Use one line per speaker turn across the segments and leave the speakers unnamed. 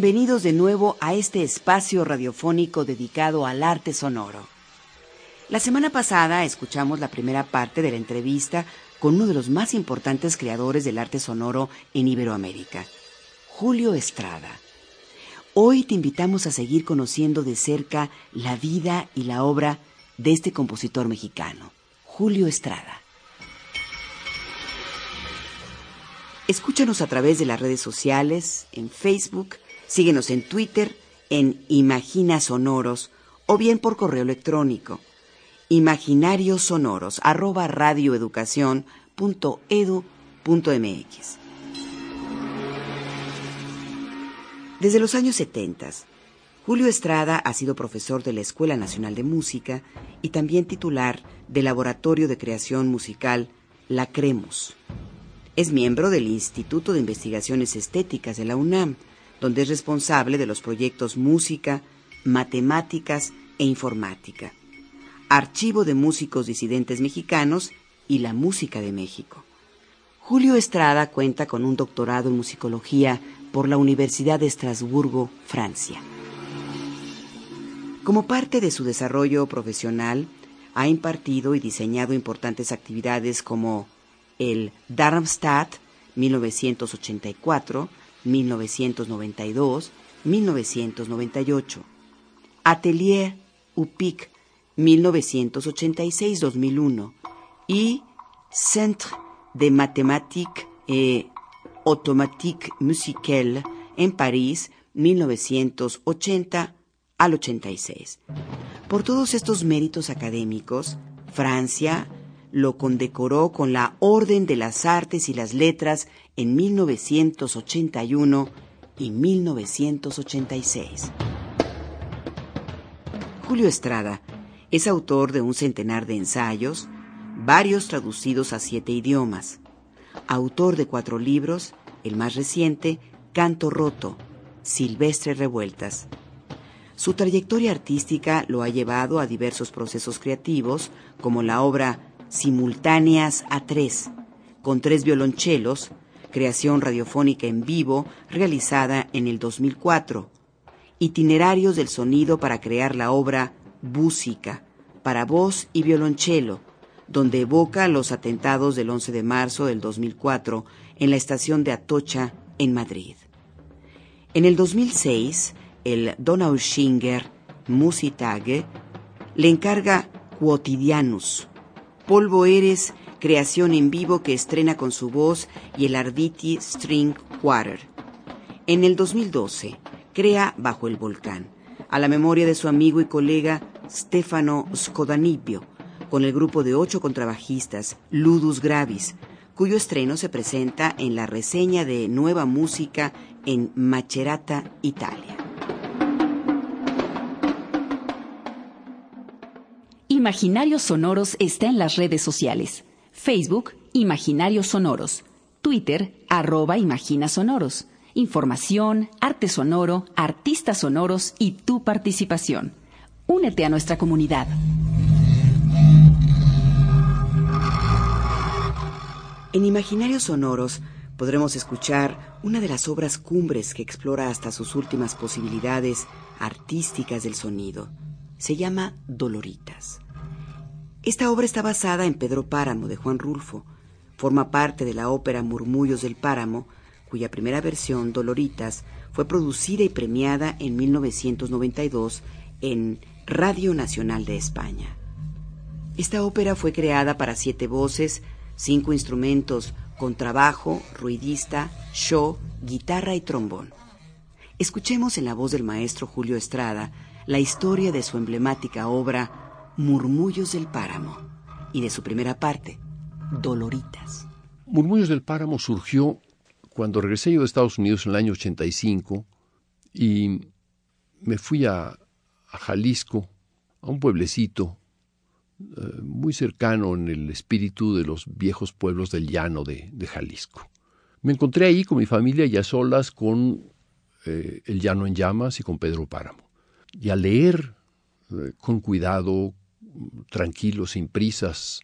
Bienvenidos de nuevo a este espacio radiofónico dedicado al arte sonoro. La semana pasada escuchamos la primera parte de la entrevista con uno de los más importantes creadores del arte sonoro en Iberoamérica, Julio Estrada. Hoy te invitamos a seguir conociendo de cerca la vida y la obra de este compositor mexicano, Julio Estrada. Escúchanos a través de las redes sociales, en Facebook, Síguenos en Twitter en Imagina Sonoros o bien por correo electrónico imaginariosonoros arroba radioeducación.edu.mx. Desde los años 70, Julio Estrada ha sido profesor de la Escuela Nacional de Música y también titular del Laboratorio de Creación Musical La Cremus. Es miembro del Instituto de Investigaciones Estéticas de la UNAM donde es responsable de los proyectos Música, Matemáticas e Informática, Archivo de Músicos Disidentes Mexicanos y la Música de México. Julio Estrada cuenta con un doctorado en musicología por la Universidad de Estrasburgo, Francia. Como parte de su desarrollo profesional, ha impartido y diseñado importantes actividades como el Darmstadt 1984, 1992, 1998. Atelier UPIC 1986-2001 y Centre de Mathématiques et Automatique Musicale en París 1980 al 86. Por todos estos méritos académicos, Francia lo condecoró con la Orden de las Artes y las Letras en 1981 y 1986. Julio Estrada es autor de un centenar de ensayos, varios traducidos a siete idiomas, autor de cuatro libros, el más reciente, Canto Roto, Silvestre Revueltas. Su trayectoria artística lo ha llevado a diversos procesos creativos, como la obra Simultáneas a tres, con tres violonchelos, creación radiofónica en vivo realizada en el 2004, itinerarios del sonido para crear la obra Búsica, para voz y violonchelo, donde evoca los atentados del 11 de marzo del 2004 en la estación de Atocha, en Madrid. En el 2006, el Donaueschinger Musitage le encarga Quotidianus, Polvo Eres creación en vivo que estrena con su voz y el Arditi String Quarter. En el 2012, crea Bajo el Volcán, a la memoria de su amigo y colega Stefano Scodanipio, con el grupo de ocho contrabajistas Ludus Gravis, cuyo estreno se presenta en la reseña de Nueva Música en Macerata, Italia.
Imaginarios Sonoros está en las redes sociales. Facebook, Imaginarios Sonoros. Twitter, arroba Imagina Sonoros. Información, arte sonoro, artistas sonoros y tu participación. Únete a nuestra comunidad.
En Imaginarios Sonoros podremos escuchar una de las obras cumbres que explora hasta sus últimas posibilidades artísticas del sonido. Se llama Doloritas. Esta obra está basada en Pedro Páramo de Juan Rulfo. Forma parte de la ópera Murmullos del Páramo, cuya primera versión, Doloritas, fue producida y premiada en 1992 en Radio Nacional de España. Esta ópera fue creada para siete voces, cinco instrumentos, contrabajo, ruidista, show, guitarra y trombón. Escuchemos en la voz del maestro Julio Estrada la historia de su emblemática obra Murmullos del Páramo. y de su primera parte, Doloritas.
Murmullos del Páramo surgió cuando regresé yo de Estados Unidos en el año 85 y me fui a, Jalisco, a un pueblecito eh, muy cercano en el espíritu de los viejos pueblos del llano de, Jalisco. Me encontré ahí con mi familia y a solas con eh, El Llano en Llamas y con Pedro Páramo. Y al leer eh, con cuidado, tranquilo, sin prisas,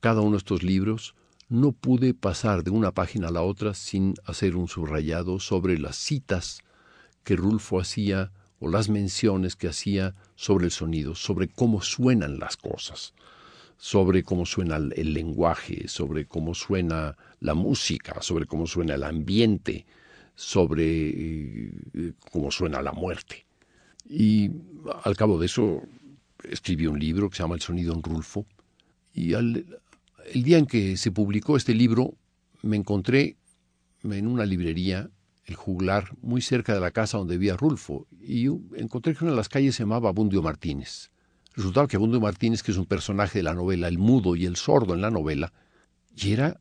cada uno de estos libros, no pude pasar de una página a la otra sin hacer un subrayado sobre las citas que Rulfo hacía o las menciones que hacía sobre el sonido, sobre cómo suenan las cosas, sobre cómo suena el lenguaje, sobre cómo suena la música, sobre cómo suena el ambiente, sobre eh, cómo suena la muerte. Y al cabo de eso escribí un libro que se llama El sonido en Rulfo, y al, el día en que se publicó este libro, me encontré en una librería, el juglar, muy cerca de la casa donde vivía Rulfo, y encontré que una de las calles se llamaba Abundio Martínez. Resultaba que Abundio Martínez, que es un personaje de la novela, el mudo y el sordo en la novela, y era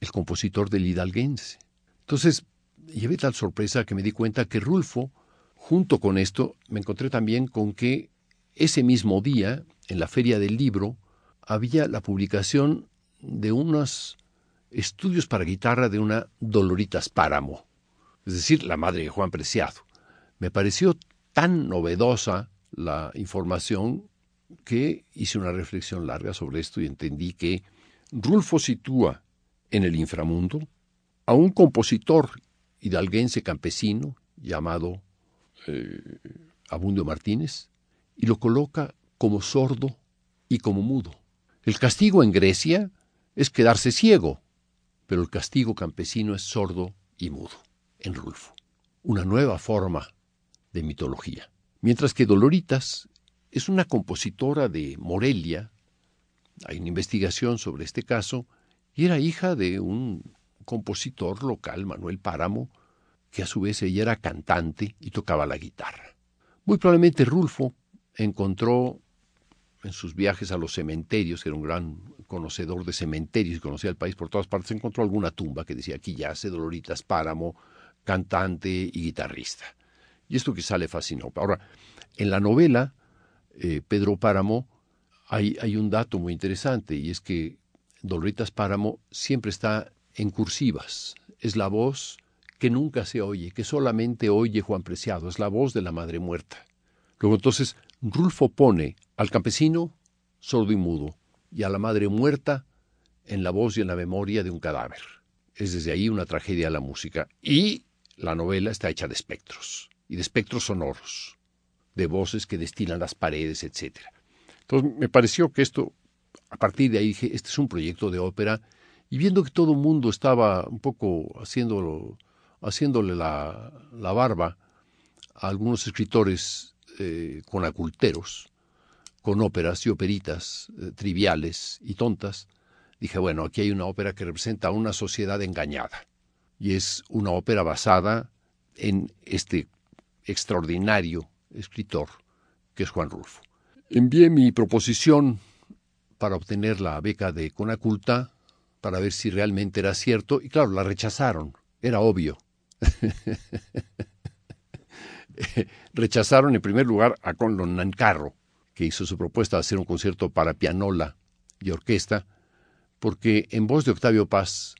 el compositor del hidalguense. Entonces, llevé tal sorpresa que me di cuenta que Rulfo, junto con esto, me encontré también con que ese mismo día, en la Feria del Libro, había la publicación de unos estudios para guitarra de una Doloritas Páramo, es decir, la madre de Juan Preciado. Me pareció tan novedosa la información que hice una reflexión larga sobre esto y entendí que Rulfo sitúa en el inframundo a un compositor hidalguense campesino llamado eh, Abundio Martínez y lo coloca como sordo y como mudo. El castigo en Grecia es quedarse ciego, pero el castigo campesino es sordo y mudo, en Rulfo. Una nueva forma de mitología. Mientras que Doloritas es una compositora de Morelia, hay una investigación sobre este caso, y era hija de un compositor local, Manuel Páramo, que a su vez ella era cantante y tocaba la guitarra. Muy probablemente Rulfo encontró en sus viajes a los cementerios, era un gran conocedor de cementerios y conocía el país por todas partes, encontró alguna tumba que decía aquí yace Doloritas Páramo, cantante y guitarrista. Y esto quizá le fascinó. Ahora, en la novela, eh, Pedro Páramo, hay, hay un dato muy interesante y es que Doloritas Páramo siempre está en cursivas. Es la voz que nunca se oye, que solamente oye Juan Preciado, es la voz de la madre muerta. Luego entonces Rulfo pone al campesino sordo y mudo y a la madre muerta en la voz y en la memoria de un cadáver. Es desde ahí una tragedia a la música. Y la novela está hecha de espectros, y de espectros sonoros, de voces que destilan las paredes, etc. Entonces me pareció que esto, a partir de ahí dije, este es un proyecto de ópera, y viendo que todo el mundo estaba un poco haciéndolo, haciéndole la, la barba a algunos escritores eh, con aculteros, con óperas y operitas eh, triviales y tontas, dije, bueno, aquí hay una ópera que representa a una sociedad engañada. Y es una ópera basada en este extraordinario escritor que es Juan Rulfo. Envié mi proposición para obtener la beca de Conaculta para ver si realmente era cierto y claro, la rechazaron, era obvio. rechazaron en primer lugar a Conlon Nancarro, que hizo su propuesta de hacer un concierto para pianola y orquesta, porque en voz de Octavio Paz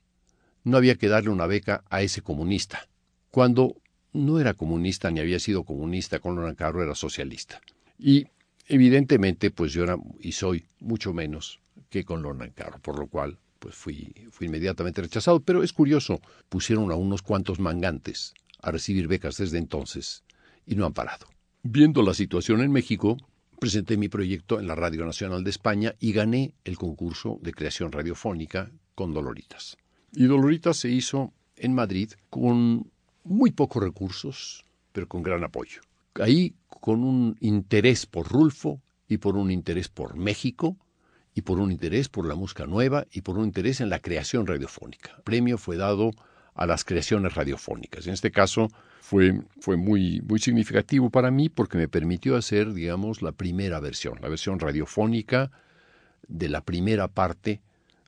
no había que darle una beca a ese comunista, cuando no era comunista ni había sido comunista, Conlon Nancarro era socialista. Y evidentemente, pues yo era y soy mucho menos que Conlon Nancarro, por lo cual pues fui, fui inmediatamente rechazado. Pero es curioso, pusieron a unos cuantos mangantes a recibir becas desde entonces y no han parado. Viendo la situación en México, presenté mi proyecto en la Radio Nacional de España y gané el concurso de creación radiofónica con Doloritas. Y Doloritas se hizo en Madrid con muy pocos recursos, pero con gran apoyo. Ahí con un interés por Rulfo y por un interés por México y por un interés por la música nueva y por un interés en la creación radiofónica. El premio fue dado a las creaciones radiofónicas. En este caso, fue, fue muy, muy significativo para mí porque me permitió hacer, digamos, la primera versión, la versión radiofónica de la primera parte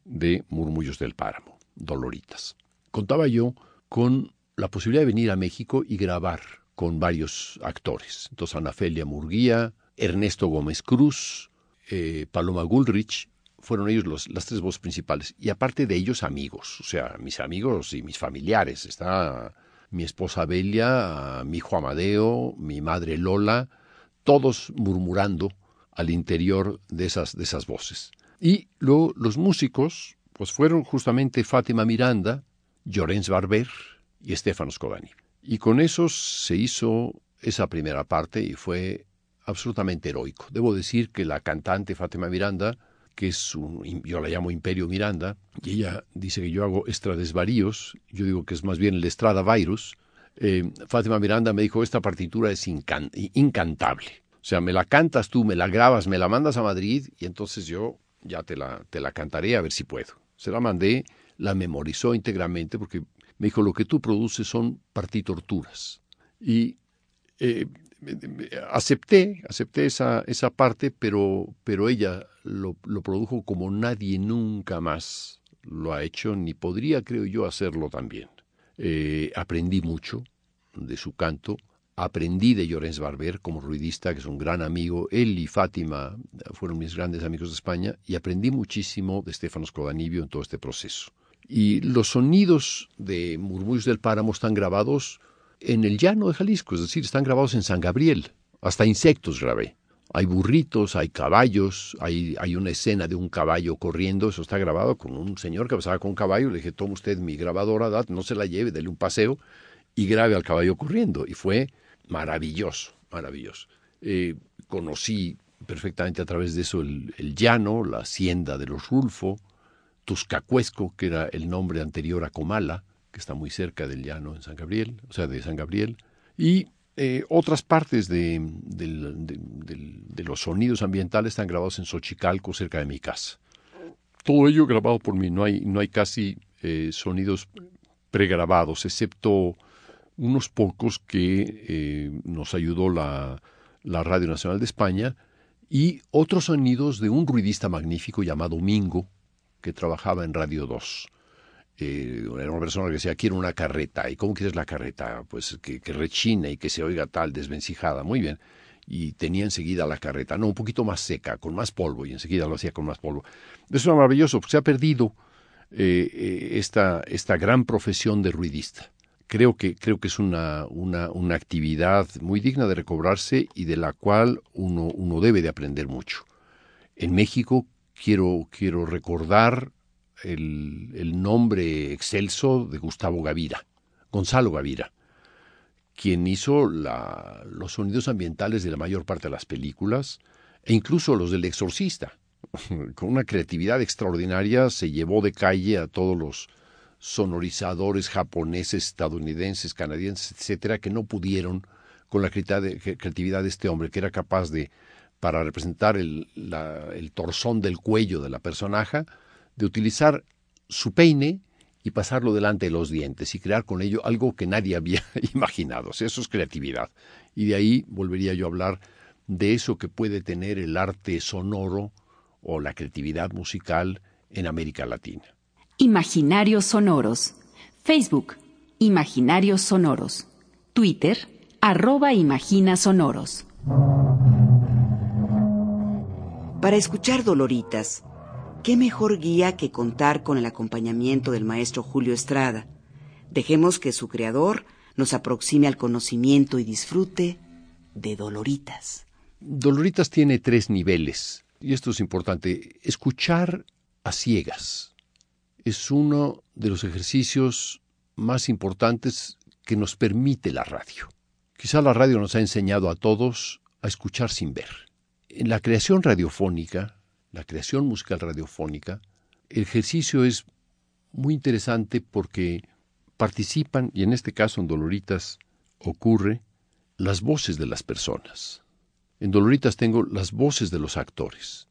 de Murmullos del Páramo, Doloritas. Contaba yo con la posibilidad de venir a México y grabar con varios actores. Entonces, Ana Felia Murguía, Ernesto Gómez Cruz, eh, Paloma Gulrich, fueron ellos las tres voces principales. Y aparte de ellos, amigos, o sea, mis amigos y mis familiares. Está mi esposa Belia, mi hijo Amadeo, mi madre Lola, todos murmurando al interior de esas, de esas voces. Y luego los músicos, pues fueron justamente Fátima Miranda, Llorens Barber y Estefano Scodani. Y con esos se hizo esa primera parte y fue absolutamente heroico. Debo decir que la cantante Fátima Miranda que es un, yo la llamo Imperio Miranda, y ella dice que yo hago estradesvaríos, yo digo que es más bien el estrada virus. Eh, Fátima Miranda me dijo, esta partitura es incantable. O sea, me la cantas tú, me la grabas, me la mandas a Madrid y entonces yo ya te la, te la cantaré a ver si puedo. Se la mandé, la memorizó íntegramente porque me dijo, lo que tú produces son partitorturas. Y eh, acepté, acepté esa, esa parte, pero, pero ella lo, produjo como nadie nunca más lo ha hecho, ni podría, creo yo, hacerlo también. Eh, aprendí mucho de su canto, aprendí de Llorens Barber como ruidista, que es un gran amigo, él y Fátima fueron mis grandes amigos de España, y aprendí muchísimo de Stefano Scodanibio en todo este proceso. Y los sonidos de Murmullos del Páramo están grabados en el llano de Jalisco, es decir, están grabados en San Gabriel. Hasta insectos grabé. Hay burritos, hay caballos, hay, una escena de un caballo corriendo, eso está grabado con un señor que pasaba con un caballo, le dije, toma usted mi grabadora, no se la lleve, dele un paseo y grabe al caballo corriendo. Y fue maravilloso, maravilloso. Eh, conocí perfectamente a través de eso el, el, llano, la hacienda de los Rulfo, Tuscacuesco, que era el nombre anterior a Comala, que está muy cerca del llano en San Gabriel, o sea, de San Gabriel, y eh, otras partes de, los sonidos ambientales están grabados en Xochicalco, cerca de mi casa. Todo ello grabado por mí, no hay, no hay casi eh, sonidos pregrabados, excepto unos pocos que eh, nos ayudó la, la Radio Nacional de España y otros sonidos de un ruidista magnífico llamado Mingo, que trabajaba en Radio 2 eh, una persona que decía, quiero una carreta. ¿Y cómo quieres la carreta? Pues que, que rechine y que se oiga tal, desvencijada. Muy bien. Y tenía enseguida la carreta, no, un poquito más seca, con más polvo, y enseguida lo hacía con más polvo. Eso era maravilloso, porque se ha perdido eh, esta, esta gran profesión de ruidista. Creo que, creo que es una, una, una actividad muy digna de recobrarse y de la cual uno, uno debe de aprender mucho. En México quiero, quiero recordar el, nombre excelso de Gustavo Gavira, Gonzalo Gavira, quien hizo los sonidos ambientales de la mayor parte de las películas e incluso los del exorcista. Con una creatividad extraordinaria se llevó de calle a todos los sonorizadores japoneses, estadounidenses, canadienses, etcétera, que no pudieron con la creatividad de este hombre, que era capaz de, para representar el, el torzón del cuello de la personaje, de utilizar su peine y pasarlo delante de los dientes y crear con ello algo que nadie había imaginado. eso es creatividad. Y de ahí volvería yo a hablar de eso que puede tener el arte sonoro o la creatividad musical en América Latina.
Imaginarios Sonoros. Facebook, Imaginarios Sonoros. Twitter, arroba Imagina Sonoros.
Para escuchar Doloritas, ¿qué mejor guía que contar con el acompañamiento del maestro Julio Estrada? Dejemos que su creador nos aproxime al conocimiento y disfrute de Doloritas.
Doloritas tiene tres niveles, y esto es importante. Escuchar a ciegas es uno de los ejercicios más importantes que nos permite la radio. Quizá la radio nos ha enseñado a todos a escuchar sin ver. En la creación radiofónica, la creación musical radiofónica, el ejercicio es muy interesante porque participan, y en este caso en Doloritas ocurre, las voces de las personas. En Doloritas tengo las voces de los actores.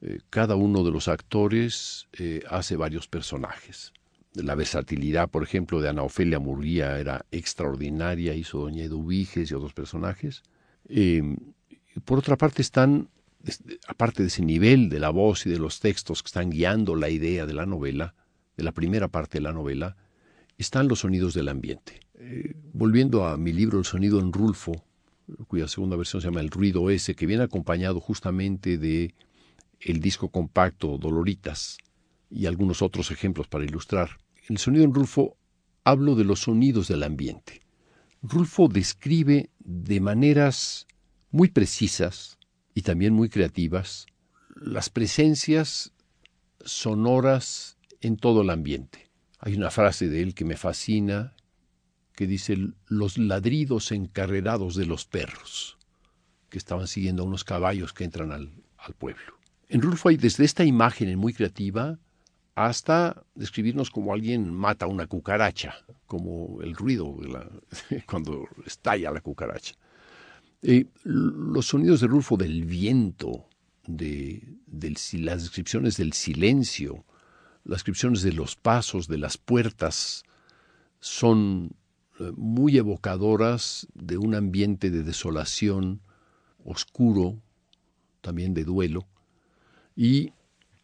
Eh, cada uno de los actores eh, hace varios personajes. La versatilidad, por ejemplo, de Ana Ofelia Murguía era extraordinaria, hizo Doña Eduviges y otros personajes. Eh, por otra parte están aparte de ese nivel de la voz y de los textos que están guiando la idea de la novela, de la primera parte de la novela, están los sonidos del ambiente. Eh, volviendo a mi libro El sonido en Rulfo, cuya segunda versión se llama El ruido ese, que viene acompañado justamente de el disco compacto Doloritas y algunos otros ejemplos para ilustrar. El sonido en Rulfo hablo de los sonidos del ambiente. Rulfo describe de maneras muy precisas y también muy creativas las presencias sonoras en todo el ambiente. Hay una frase de él que me fascina, que dice los ladridos encarrerados de los perros, que estaban siguiendo a unos caballos que entran al, pueblo. En Rulfo hay desde esta imagen muy creativa hasta describirnos como alguien mata una cucaracha, como el ruido cuando estalla la cucaracha. Eh, los sonidos de Rulfo del viento, de, las descripciones del silencio, las descripciones de los pasos, de las puertas, son eh, muy evocadoras de un ambiente de desolación, oscuro, también de duelo, y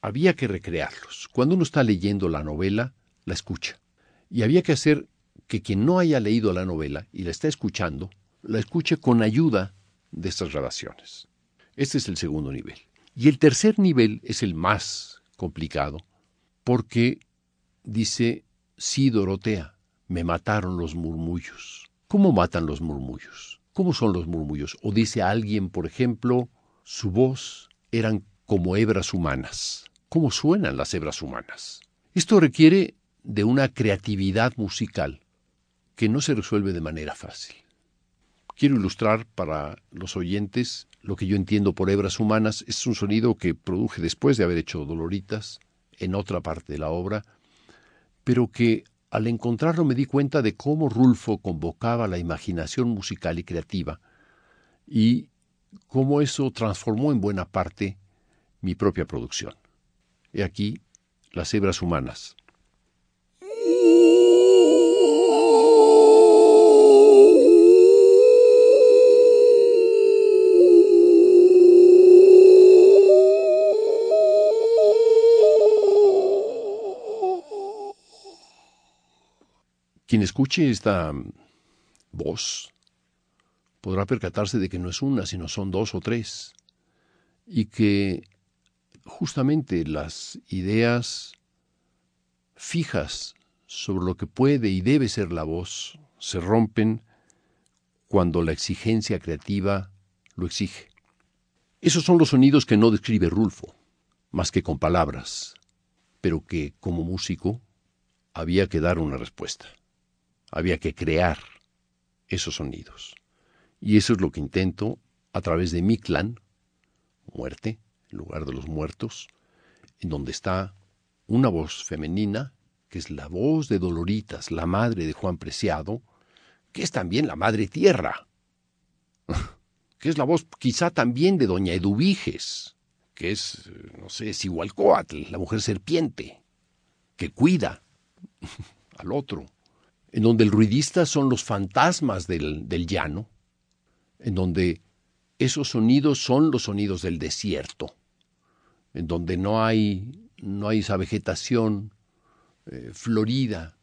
había que recrearlos. Cuando uno está leyendo la novela, la escucha. Y había que hacer que quien no haya leído la novela y la está escuchando, la escuche con ayuda de estas grabaciones. Este es el segundo nivel. Y el tercer nivel es el más complicado, porque dice, sí, Dorotea, me mataron los murmullos. ¿Cómo matan los murmullos? ¿Cómo son los murmullos? O dice alguien, por ejemplo, su voz eran como hebras humanas cómo suenan las hebras humanas. Esto requiere de una creatividad musical que no se resuelve de manera fácil. Quiero ilustrar para los oyentes lo que yo entiendo por hebras humanas. Es un sonido que produje después de haber hecho Doloritas en otra parte de la obra, pero que al encontrarlo me di cuenta de cómo Rulfo convocaba la imaginación musical y creativa y cómo eso transformó en buena parte mi propia producción. He aquí las hebras humanas. Quien escuche esta voz podrá percatarse de que no es una, sino son dos o tres, y que justamente las ideas fijas sobre lo que puede y debe ser la voz se rompen cuando la exigencia creativa lo exige. Esos son los sonidos que no describe Rulfo, más que con palabras, pero que como músico había que dar una respuesta, había que crear esos sonidos. Y eso es lo que intento a través de mi clan, muerte, lugar de los muertos, en donde está una voz femenina, que es la voz de Doloritas, la madre de Juan Preciado, que es también la madre tierra, que es la voz quizá también de doña Eduviges, que es, no sé, Igualcoatl, la mujer serpiente, que cuida al otro, en donde el ruidista son los fantasmas del, del llano, en donde esos sonidos son los sonidos del desierto, en donde no hay, no hay esa vegetación eh, florida,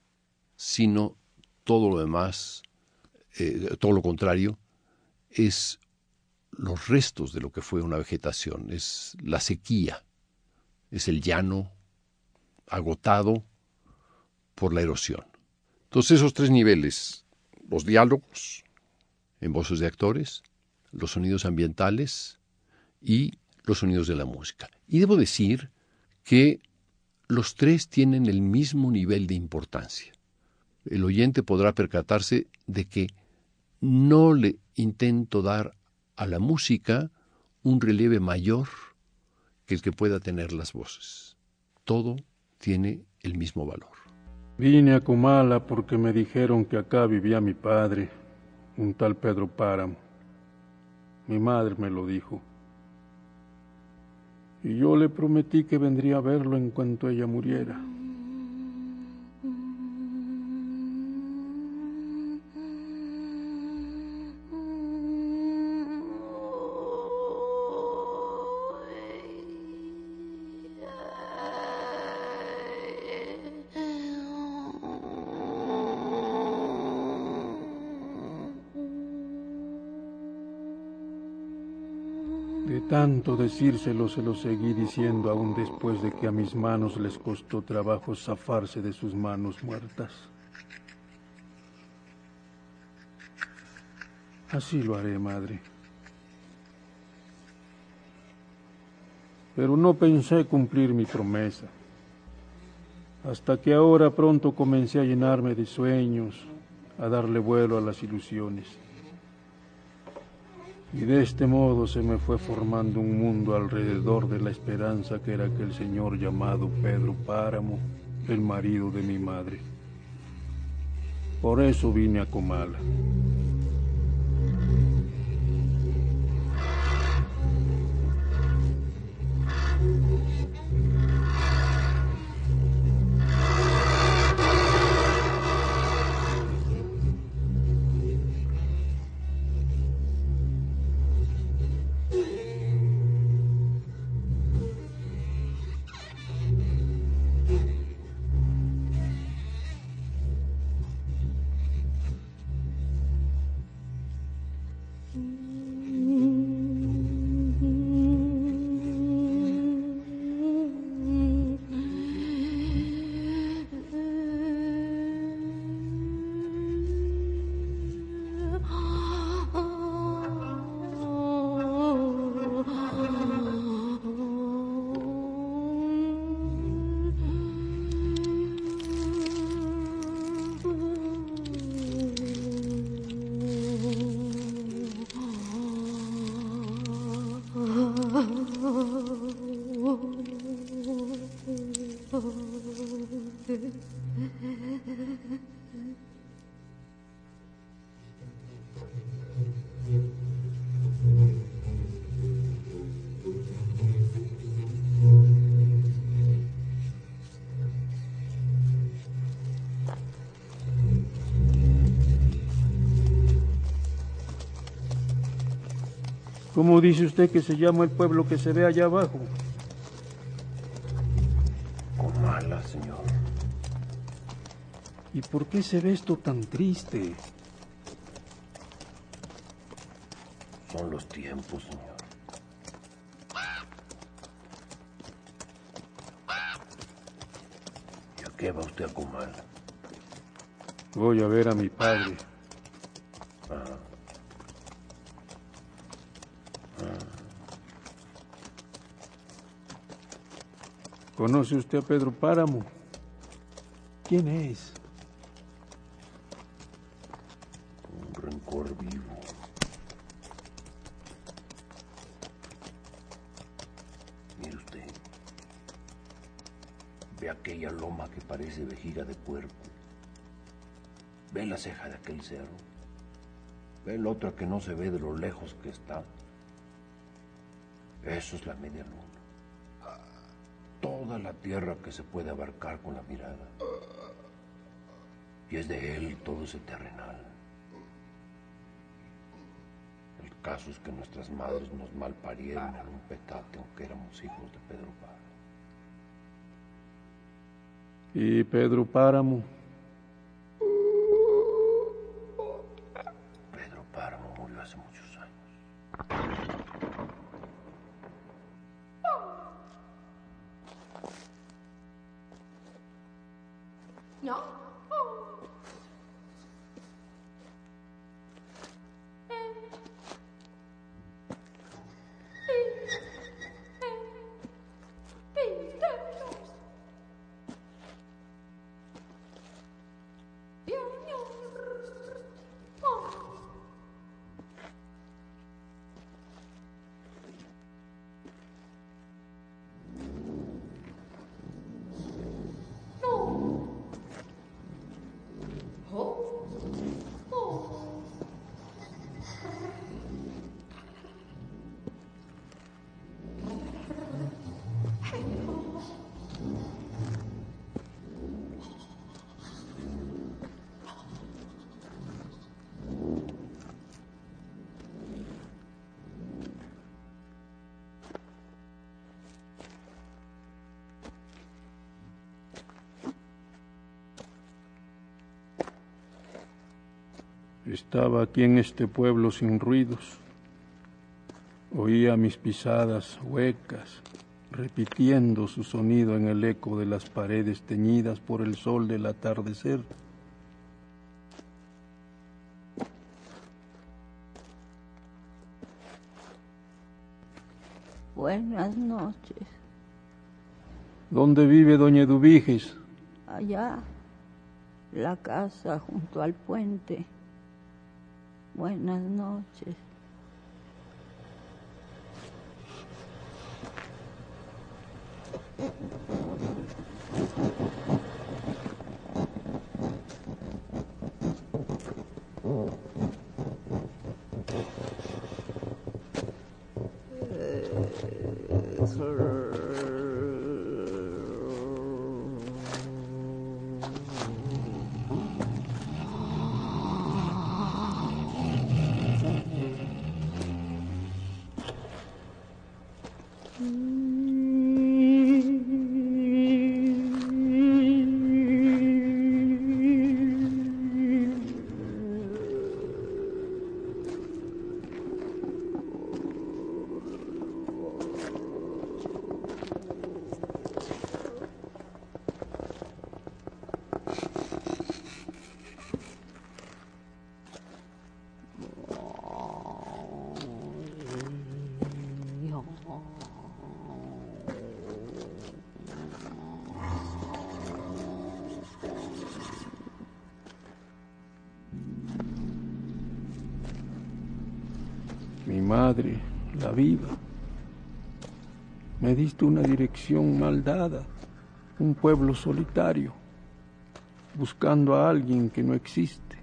sino todo lo demás, eh, todo lo contrario, es los restos de lo que fue una vegetación, es la sequía, es el llano agotado por la erosión. Entonces esos tres niveles, los diálogos en voces de actores, los sonidos ambientales y los sonidos de la música. Y debo decir que los tres tienen el mismo nivel de importancia. El oyente podrá percatarse de que no le intento dar a la música un relieve mayor que el que pueda tener las voces. Todo tiene el mismo valor.
Vine a Comala porque me dijeron que acá vivía mi padre, un tal Pedro Páramo. Mi madre me lo dijo y yo le prometí que vendría a verlo en cuanto ella muriera. De tanto decírselo se lo seguí diciendo aún después de que a mis manos les costó trabajo zafarse de sus manos muertas. Así lo haré, madre. Pero no pensé cumplir mi promesa, hasta que ahora pronto comencé a llenarme de sueños, a darle vuelo a las ilusiones. Y de este modo se me fue formando un mundo alrededor de la esperanza que era aquel señor llamado Pedro Páramo, el marido de mi madre. Por eso vine a Comala. ¿Cómo dice usted que se llama el pueblo que se ve allá abajo?
Comala, señor.
¿Y por qué se ve esto tan triste?
Son los tiempos, señor. ¿Y a qué va usted a Comala?
Voy a ver a mi padre. ¿Conoce usted a Pedro Páramo? ¿Quién es?
Un rencor vivo. Mire usted. Ve aquella loma que parece vejiga de puerco. Ve la ceja de aquel cerro. Ve la otra que no se ve de lo lejos que está. Eso es la media luna la tierra que se puede abarcar con la mirada. Y es de él todo ese terrenal. El caso es que nuestras madres nos malparieron en un petate, aunque éramos hijos de Pedro Páramo.
¿Y Pedro Páramo? Estaba aquí en este pueblo sin ruidos. Oía mis pisadas huecas, repitiendo su sonido en el eco de las paredes teñidas por el sol del atardecer.
Buenas noches.
¿Dónde vive doña Eduviges?
Allá, la casa junto al puente. Buenas noches.
Madre, la viva. Me diste una dirección mal dada, un pueblo solitario, buscando a alguien que no existe.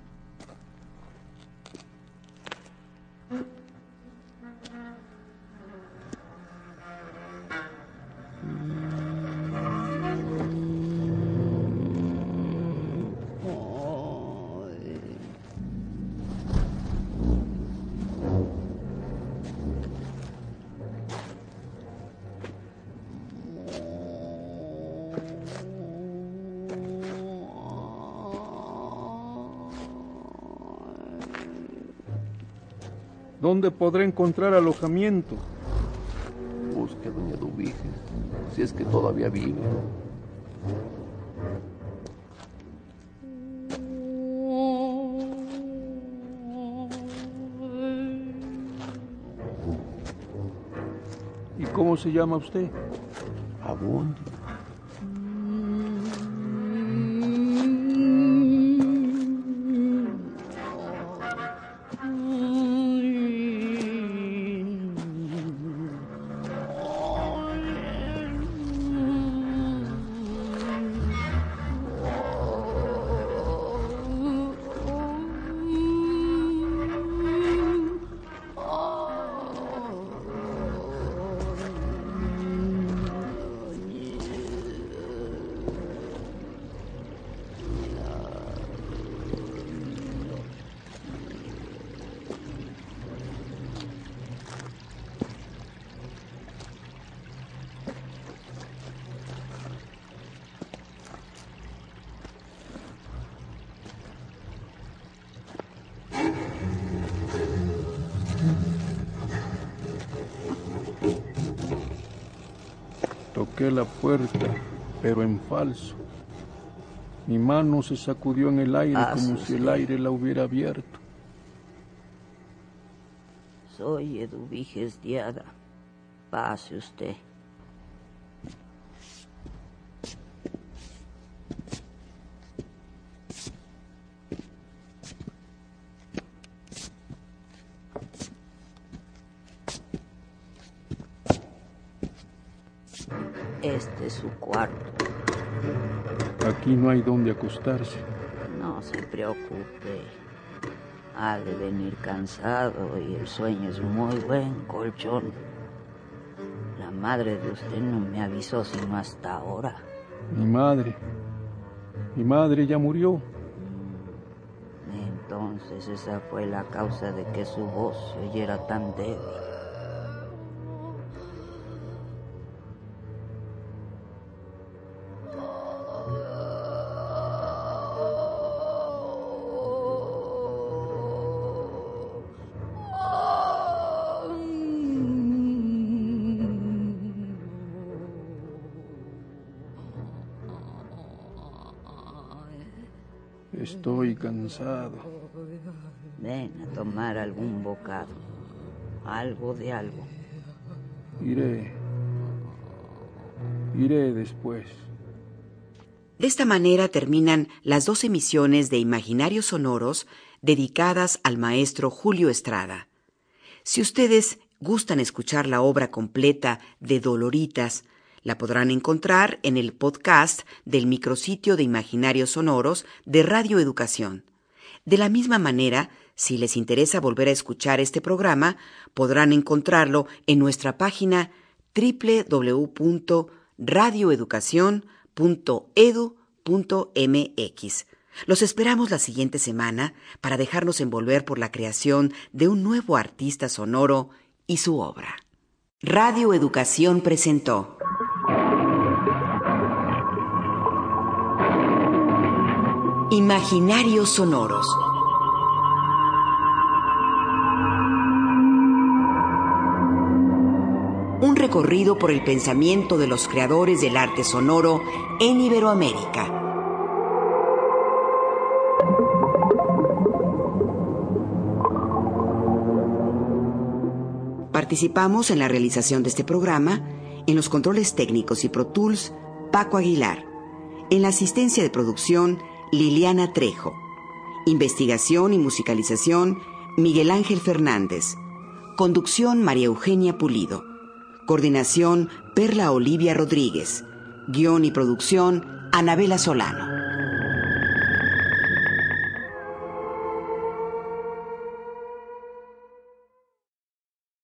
¿Dónde podré encontrar alojamiento?
Busque a doña Dubiges, si es que todavía vive.
¿Y cómo se llama usted?
Abundio.
Toqué la puerta, pero en falso. Mi mano se sacudió en el aire como si el aire la hubiera abierto.
Soy Eduviges Diada. Pase usted.
Aquí no hay donde acostarse.
No se preocupe. Ha de venir cansado y el sueño es muy buen colchón. La madre de usted no me avisó sino hasta ahora.
Mi madre. Mi madre ya murió.
Entonces esa fue la causa de que su voz se oyera tan débil.
Estoy cansado.
Ven a tomar algún bocado. Algo de algo.
Iré. Iré después.
De esta manera terminan las dos emisiones de Imaginarios Sonoros dedicadas al maestro Julio Estrada. Si ustedes gustan escuchar la obra completa de Doloritas, la podrán encontrar en el podcast del micrositio de Imaginarios Sonoros de Radio Educación. De la misma manera, si les interesa volver a escuchar este programa, podrán encontrarlo en nuestra página www.radioeducacion.edu.mx. Los esperamos la siguiente semana para dejarnos envolver por la creación de un nuevo artista sonoro y su obra. Radio Educación presentó Imaginarios Sonoros. Un recorrido por el pensamiento de los creadores del arte sonoro en Iberoamérica. Participamos en la realización de este programa en los controles técnicos y Pro Tools Paco Aguilar, en la asistencia de producción Liliana Trejo. Investigación y musicalización, Miguel Ángel Fernández. Conducción, María Eugenia Pulido. Coordinación, Perla Olivia Rodríguez. Guión y producción, Anabela Solano.